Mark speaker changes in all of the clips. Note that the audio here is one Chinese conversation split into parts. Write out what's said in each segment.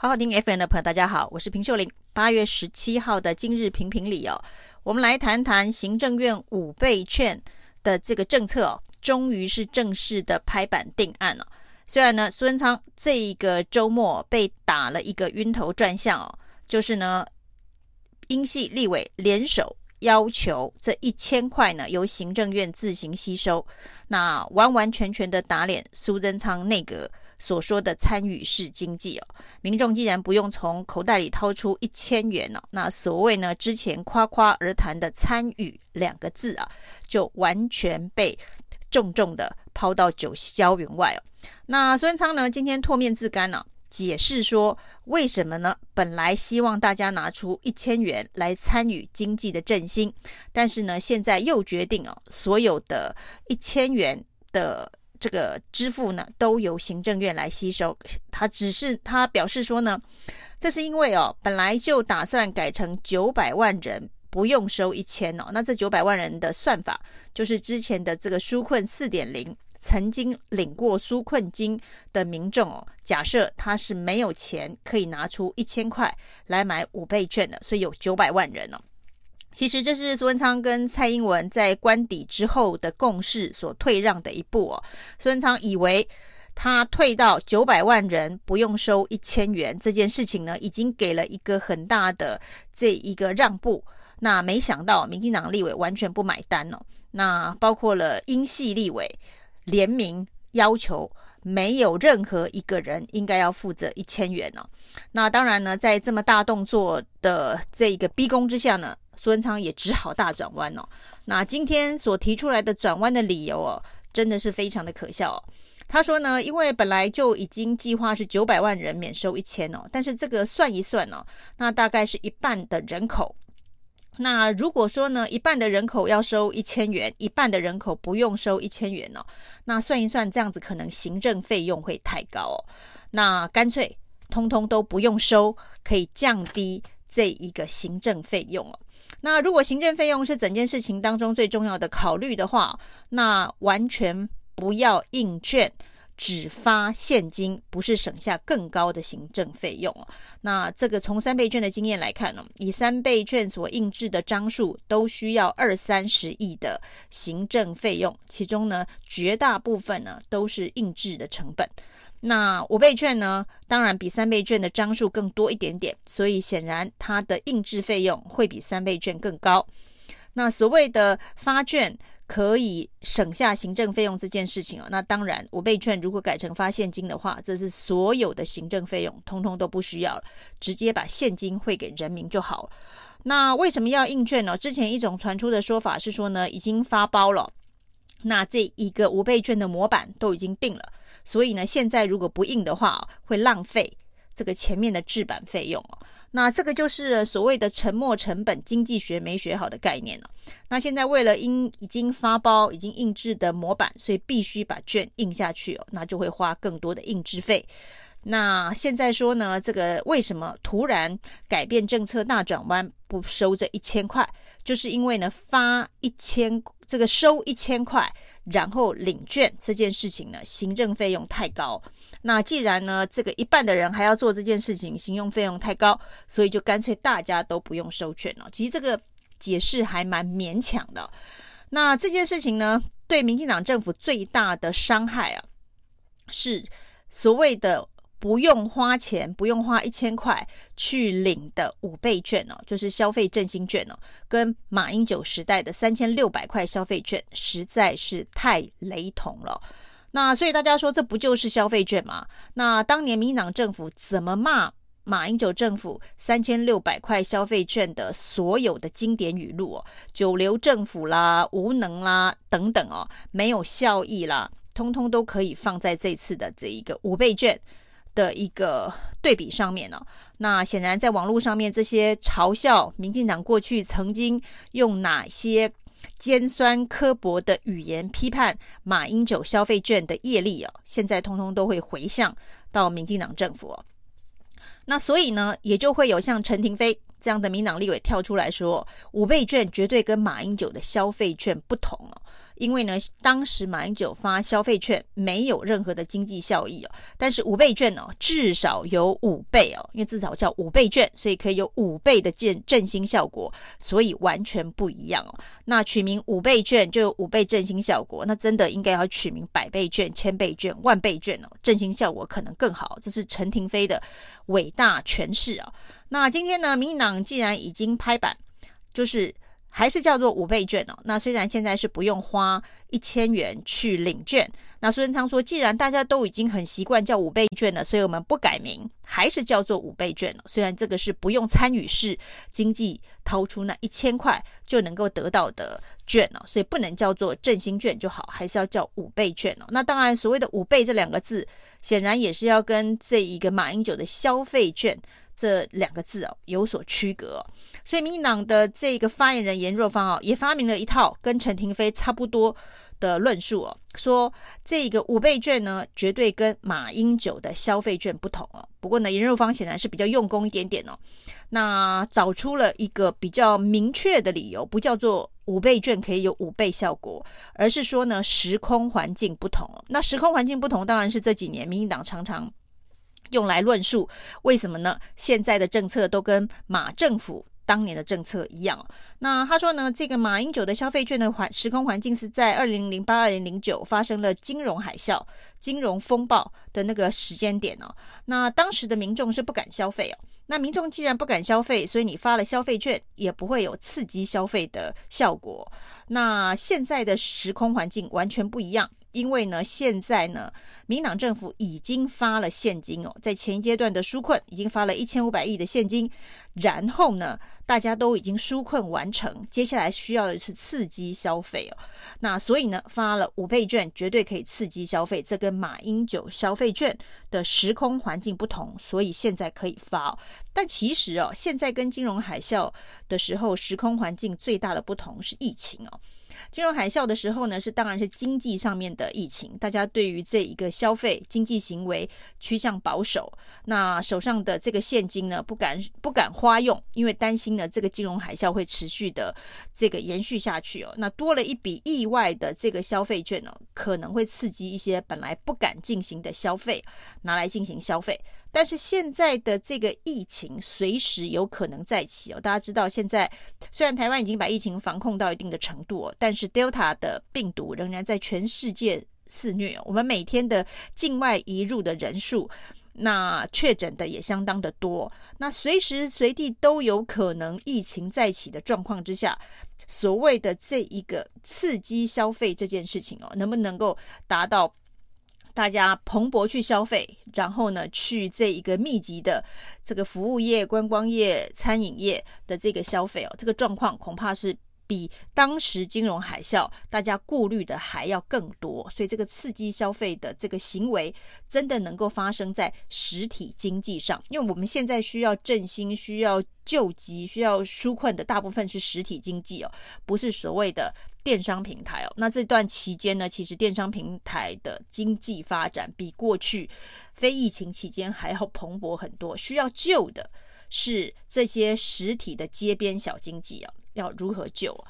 Speaker 1: 好好听 FM 的朋友，大家好，我是平秀玲。八月十七号的今日评评理哦，我们来谈谈行政院五倍券的这个政策哦，终于是正式的拍板定案了。虽然呢，苏贞昌这一个周末被打了一个晕头转向哦，就是呢，英系立委联手要求这一千块呢由行政院自行吸收，那完完全全的打脸苏贞昌内阁。所说的参与式经济哦，民众既然不用从口袋里掏出一千元哦，那所谓呢之前夸夸而谈的参与两个字啊，就完全被重重的抛到九霄云外哦。那孙昌呢今天唾面自干呢、解释说为什么呢？本来希望大家拿出一千元来参与经济的振兴，但是呢现在又决定哦，所有的一千元的。这个支付呢，都由行政院来吸收。他只是他表示说呢，这是因为哦，本来就打算改成九百万人不用收一千哦。那这九百万人的算法，就是之前的这个纾困四点零曾经领过纾困金的民众哦，假设他是没有钱可以拿出一千块来买五倍券的，所以有九百万人哦。其实这是苏文昌跟蔡英文在官邸之后的共识所退让的一步哦。苏文昌以为他退到九百万人不用收一千元这件事情呢，已经给了一个很大的这一个让步。那没想到民进党立委完全不买单哦。那包括了英系立委联名要求，没有任何一个人应该要负责一千元哦。那当然呢，在这么大动作的这一个逼宫之下呢。苏贞昌也只好大转弯哦。那今天所提出来的转弯的理由哦，真的是非常的可笑哦。他说呢，因为本来就已经计划是九百万人免收一千哦，但是这个算一算哦，那大概是一半的人口。那如果说呢，一半的人口要收一千元，一半的人口不用收一千元哦，那算一算这样子可能行政费用会太高哦。那干脆通通都不用收，可以降低这一个行政费用哦。那如果行政费用是整件事情当中最重要的考虑的话，那完全不要印券，只发现金，不是省下更高的行政费用？那这个从三倍券的经验来看呢，以三倍券所印制的张数都需要二三十亿的行政费用，其中呢绝大部分呢都是印制的成本。那五倍券呢，当然比三倍券的张数更多一点点，所以显然它的印制费用会比三倍券更高。那所谓的发券可以省下行政费用这件事情啊，那当然五倍券如果改成发现金的话，这是所有的行政费用通通都不需要了，直接把现金汇给人民就好了。那为什么要印券呢？之前一种传出的说法是说呢，已经发包了，那这一个五倍券的模板都已经定了。所以呢，现在如果不印的话，会浪费这个前面的制版费用哦。那这个就是所谓的沉没成本经济学没学好的概念了。那现在为了印已经发包、已经印制的模板，所以必须把券印下去，那就会花更多的印制费。那现在说呢，这个为什么突然改变政策大转弯，不收这一千块？就是因为呢，发一千这个收一千块。然后领券这件事情呢，行政费用太高。那既然呢，这个一半的人还要做这件事情，行用费用太高，所以就干脆大家都不用收券了。其实这个解释还蛮勉强的。那这件事情呢，对民进党政府最大的伤害啊，是所谓的。不用花钱，不用花一千块去领的五倍券哦，就是消费振兴券哦，跟马英九时代的三千六百块消费券实在是太雷同了。那所以大家说，这不就是消费券吗？那当年民进党政府怎么骂马英九政府三千六百块消费券的所有的经典语录哦，九流政府啦，无能啦等等哦，没有效益啦，通通都可以放在这次的这一个五倍券的一个对比上面呢、那显然在网络上面这些嘲笑民进党过去曾经用哪些尖酸刻薄的语言批判马英九消费券的业力哦，现在通通都会回向到民进党政府哦。那所以呢，也就会有像陈亭妃这样的民党立委跳出来说，五倍券绝对跟马英九的消费券不同哦，因为呢，当时马英九发消费券没有任何的经济效益哦，但是五倍券哦，至少有五倍哦，因为至少叫五倍券，所以可以有五倍的振振兴效果，所以完全不一样哦。那取名五倍券就有五倍振兴效果，那真的应该要取名百倍券、千倍券、万倍券哦，振兴效果可能更好。这是陈亭妃的伟大诠释啊。那今天呢，民进党既然已经拍板，就是。还是叫做五倍券哦。那虽然现在是不用花一千元去领券，那苏贞昌说，既然大家都已经很习惯叫五倍券了，所以我们不改名，还是叫做五倍券了。虽然这个是不用参与式经济掏出那一千块就能够得到的券哦，所以不能叫做振兴券就好，还是要叫五倍券哦。那当然，所谓的五倍这两个字，显然也是要跟这一个马英九的消费券。这两个字哦有所区隔，所以民进党的这个发言人严若芳哦也发明了一套跟陈亭妃差不多的论述哦，说这个五倍券呢绝对跟马英九的消费券不同哦。不过呢，严若芳显然是比较用功一点点哦，那找出了一个比较明确的理由，不叫做五倍券可以有五倍效果，而是说呢时空环境不同。那时空环境不同，当然是这几年民进党常常。用来论述为什么呢？现在的政策都跟马政府当年的政策一样。那他说呢，这个马英九的消费券的环时空环境是在二零零八、二零零九发生了金融海啸、金融风暴的那个时间点哦。那当时的民众是不敢消费哦。那民众既然不敢消费，所以你发了消费券也不会有刺激消费的效果。那现在的时空环境完全不一样。因为呢，现在呢，民党政府已经发了现金哦，在前一阶段的纾困已经发了一千五百亿的现金，然后呢，大家都已经纾困完成，接下来需要的是刺激消费哦。那所以呢，发了五倍券，绝对可以刺激消费。这跟马英九消费券的时空环境不同，所以现在可以发。但其实哦，现在跟金融海啸的时候时空环境最大的不同是疫情哦。金融海啸的时候呢，是当然是经济上面的疫情，大家对于这一个消费经济行为趋向保守，那手上的这个现金呢，不敢不敢花用，因为担心呢这个金融海啸会持续的这个延续下去哦。那多了一笔意外的这个消费券呢，可能会刺激一些本来不敢进行的消费，拿来进行消费。但是现在的这个疫情随时有可能再起哦。大家知道，现在虽然台湾已经把疫情防控到一定的程度哦，但是 Delta 的病毒仍然在全世界肆虐。我们每天的境外移入的人数，那确诊的也相当的多。那随时随地都有可能疫情再起的状况之下，所谓的这一个刺激消费这件事情哦，能不能够达到？大家蓬勃去消费，然后呢，去这一个密集的这个服务业、观光业、餐饮业的这个消费哦，这个状况恐怕是。比当时金融海啸大家顾虑的还要更多，所以这个刺激消费的这个行为真的能够发生在实体经济上，因为我们现在需要振兴、需要救急、需要纾困的大部分是实体经济哦，不是所谓的电商平台哦。那这段期间呢，其实电商平台的经济发展比过去非疫情期间还要蓬勃很多，需要救的是这些实体的街边小经济啊。要如何救啊？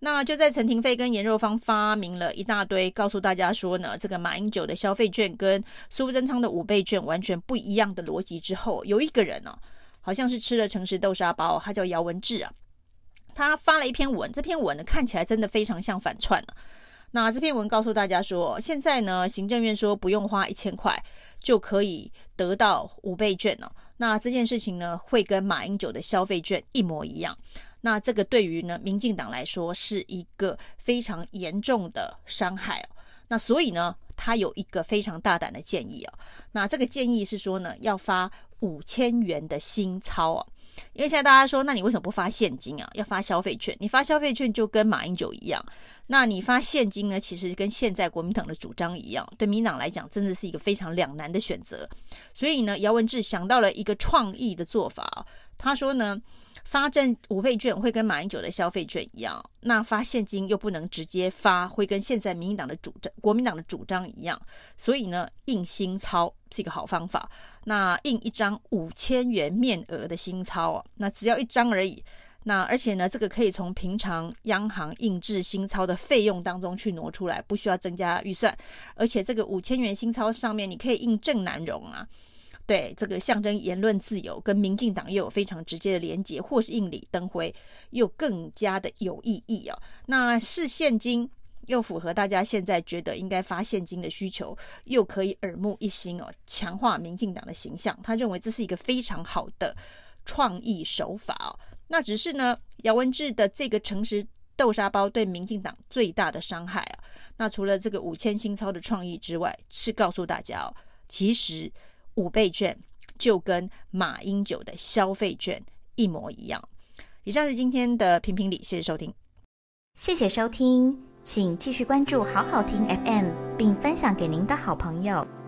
Speaker 1: 那就在陈廷妃跟颜若芳发明了一大堆，告诉大家说呢，这个马英九的消费券跟苏贞昌的五倍券完全不一样的逻辑之后，有一个人呢、啊，好像是吃了诚实豆沙包，他叫姚文智啊，他发了一篇文，这篇文呢看起来真的非常像反串、啊。那这篇文告诉大家说，现在呢，行政院说不用花一千块就可以得到五倍券呢、啊，那这件事情呢，会跟马英九的消费券一模一样。那这个对于呢，民进党来说是一个非常严重的伤害哦。那所以呢，他有一个非常大胆的建议哦。那这个建议是说呢，要发五千元的新钞啊。因为现在大家说，那你为什么不发现金啊？要发消费券？你发消费券就跟马英九一样。那你发现金呢？其实跟现在国民党的主张一样。对民党来讲，真的是一个非常两难的选择。所以呢，姚文智想到了一个创意的做法。他说呢。发证五倍券会跟马英九的消费券一样，那发现金又不能直接发，会跟现在民进党的主张、国民党的主张一样，所以呢，印新钞是一个好方法。那印一张五千元面额的新钞啊，那只要一张而已，那而且呢，这个可以从平常央行印制新钞的费用当中去挪出来，不需要增加预算。而且这个五千元新钞上面，你可以印正南榕啊，对，这个象征言论自由，跟民进党又有非常直接的连结，或是印李登辉，又更加的有意义哦。那是现金，又符合大家现在觉得应该发现金的需求，又可以耳目一新哦，强化民进党的形象。他认为这是一个非常好的创意手法哦。那只是呢，姚文智的这个诚实豆沙包对民进党最大的伤害啊。那除了这个五千新钞的创意之外，是告诉大家哦，其实五倍券就跟马英九的消费券一模一样。以上是今天的评评理，谢谢收听，
Speaker 2: 谢谢收听，请继续关注好好听 FM，并分享给您的好朋友。